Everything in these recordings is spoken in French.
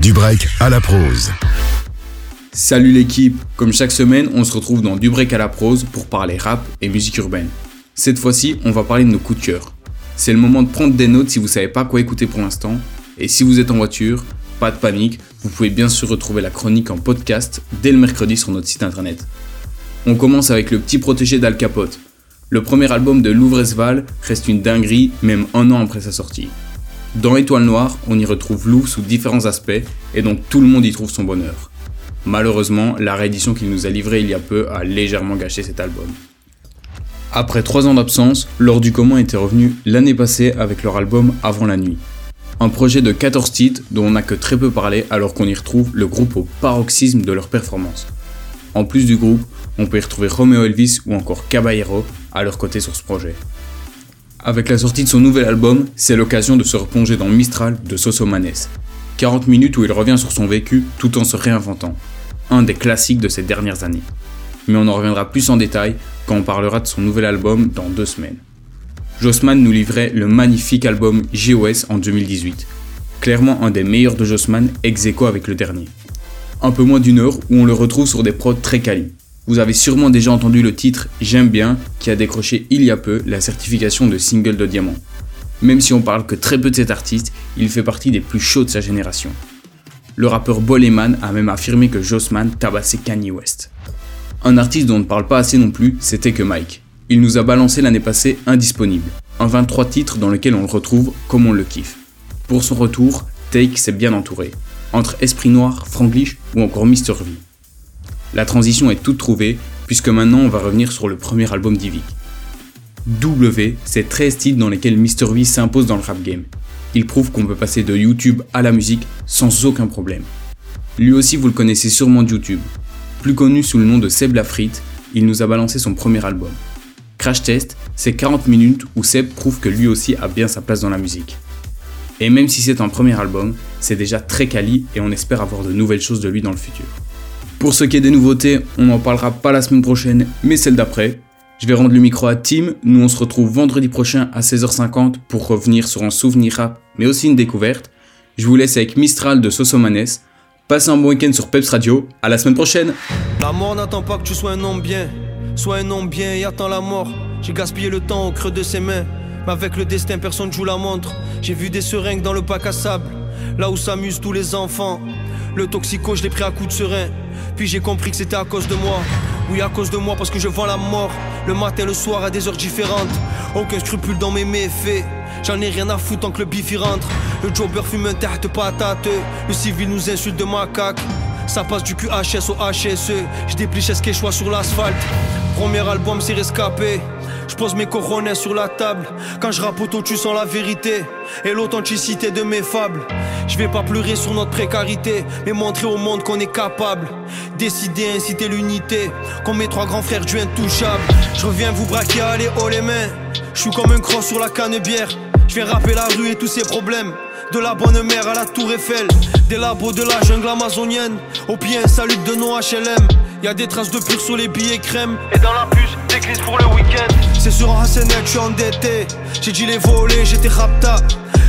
Du break à la prose. Salut l'équipe, comme chaque semaine, on se retrouve dans Du break à la prose pour parler rap et musique urbaine. Cette fois-ci, on va parler de nos coups de cœur. C'est le moment de prendre des notes si vous savez pas quoi écouter pour l'instant. Et si vous êtes en voiture, pas de panique, vous pouvez bien sûr retrouver la chronique en podcast dès le mercredi sur notre site internet. On commence avec le petit protégé d'Al Capote. Le premier album de Louvresval reste une dinguerie, même un an après sa sortie. Dans Étoile Noire, on y retrouve Louvre sous différents aspects, et donc tout le monde y trouve son bonheur. Malheureusement, la réédition qu'il nous a livrée il y a peu a légèrement gâché cet album. Après trois ans d'absence, Lors du Commun était revenu l'année passée avec leur album Avant la nuit. Un projet de 14 titres dont on n'a que très peu parlé alors qu'on y retrouve le groupe au paroxysme de leur performance. En plus du groupe, on peut y retrouver Romeo Elvis ou encore Caballero à leur côté sur ce projet. Avec la sortie de son nouvel album, c'est l'occasion de se replonger dans Mistral de Sosomanes. 40 minutes où il revient sur son vécu tout en se réinventant. Un des classiques de ces dernières années. Mais on en reviendra plus en détail quand on parlera de son nouvel album dans deux semaines. Jossman nous livrait le magnifique album JOS en 2018. Clairement un des meilleurs de Jossman, ex aequo avec le dernier. Un peu moins d'une heure où on le retrouve sur des prods très quali. Vous avez sûrement déjà entendu le titre J'aime bien qui a décroché il y a peu la certification de single de diamant. Même si on parle que très peu de cet artiste, il fait partie des plus chauds de sa génération. Le rappeur Boleman a même affirmé que Jossman tabassait Kanye West. Un artiste dont on ne parle pas assez non plus, c'était que Mike. Il nous a balancé l'année passée Indisponible, un 23 titres dans lequel on le retrouve comme on le kiffe. Pour son retour, Take s'est bien entouré, entre Esprit Noir, Franglish ou encore Mr. V. La transition est toute trouvée, puisque maintenant on va revenir sur le premier album d'Ivy. W, c'est 13 titres dans lesquels Mr. V s'impose dans le rap game. Il prouve qu'on peut passer de YouTube à la musique sans aucun problème. Lui aussi vous le connaissez sûrement de YouTube. Plus connu sous le nom de Seb Lafrite, il nous a balancé son premier album. Crash Test, c'est 40 minutes où Seb prouve que lui aussi a bien sa place dans la musique. Et même si c'est un premier album, c'est déjà très quali et on espère avoir de nouvelles choses de lui dans le futur. Pour ce qui est des nouveautés, on n'en parlera pas la semaine prochaine, mais celle d'après. Je vais rendre le micro à Tim, nous on se retrouve vendredi prochain à 16h50 pour revenir sur un souvenir rap, mais aussi une découverte. Je vous laisse avec Mistral de Sosomanes. Passez un bon week-end sur Peps Radio, à la semaine prochaine La mort n'attend pas que tu sois un homme bien, sois un homme bien et attends la mort. J'ai gaspillé le temps au creux de ses mains, mais avec le destin personne joue la montre. J'ai vu des seringues dans le bac à sable, là où s'amusent tous les enfants. Le toxico, je l'ai pris à coups de serein. Puis j'ai compris que c'était à cause de moi. Oui, à cause de moi, parce que je vends la mort. Le matin, le soir, à des heures différentes. Aucun scrupule dans mes méfaits. J'en ai rien à foutre tant que le bif y rentre. Le jobber fume un tarte patate. Le civil nous insulte de macaque. Ça passe du QHS au HSE. Je dépliche ce choix sur l'asphalte. Premier album, c'est rescapé. Je pose mes coronets sur la table. Quand je rappe auto, tu sens la vérité et l'authenticité de mes fables. Je vais pas pleurer sur notre précarité, mais montrer au monde qu'on est capable. Décider, inciter l'unité, comme mes trois grands frères du intouchable. Je reviens vous braquer, allez haut les mains. Je suis comme un croc sur la canne bière. Je rapper la rue et tous ses problèmes. De la bonne mère à la tour Eiffel, des labos de la jungle amazonienne. Au pied, un salut de nos HLM. Y a des traces de pur sur les billets crème. Et dans la puce, d'église pour le week-end. C'est sur un HSN, je suis endetté. J'ai dit les voler, j'étais rapta.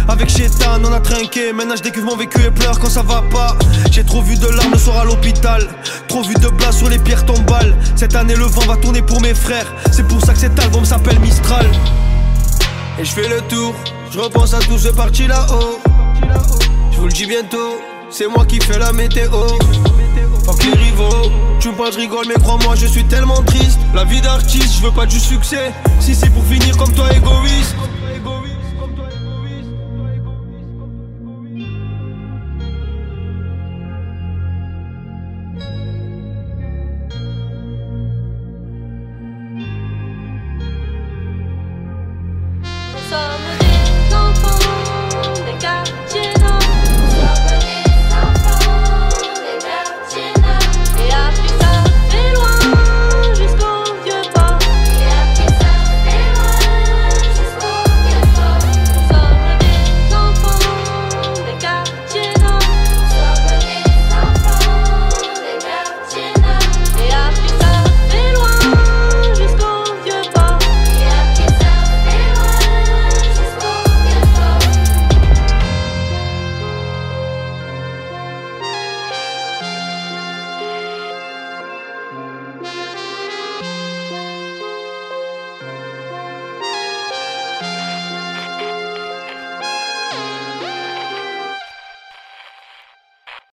Avec Chétan, on a trinqué. Maintenant, je décuve mon vécu et pleure quand ça va pas. J'ai trop vu de larmes le soir à l'hôpital. Trop vu de blas sur les pierres tombales. Cette année, le vent va tourner pour mes frères. C'est pour ça que cet album s'appelle Mistral. Et je fais le tour, je repense à tout ce parti là-haut. Je vous le dis bientôt, c'est moi qui fais la météo. Tu me parles, je mais crois-moi, je suis tellement triste. La vie d'artiste, je veux pas du succès. Si c'est pour finir comme toi, égoïste.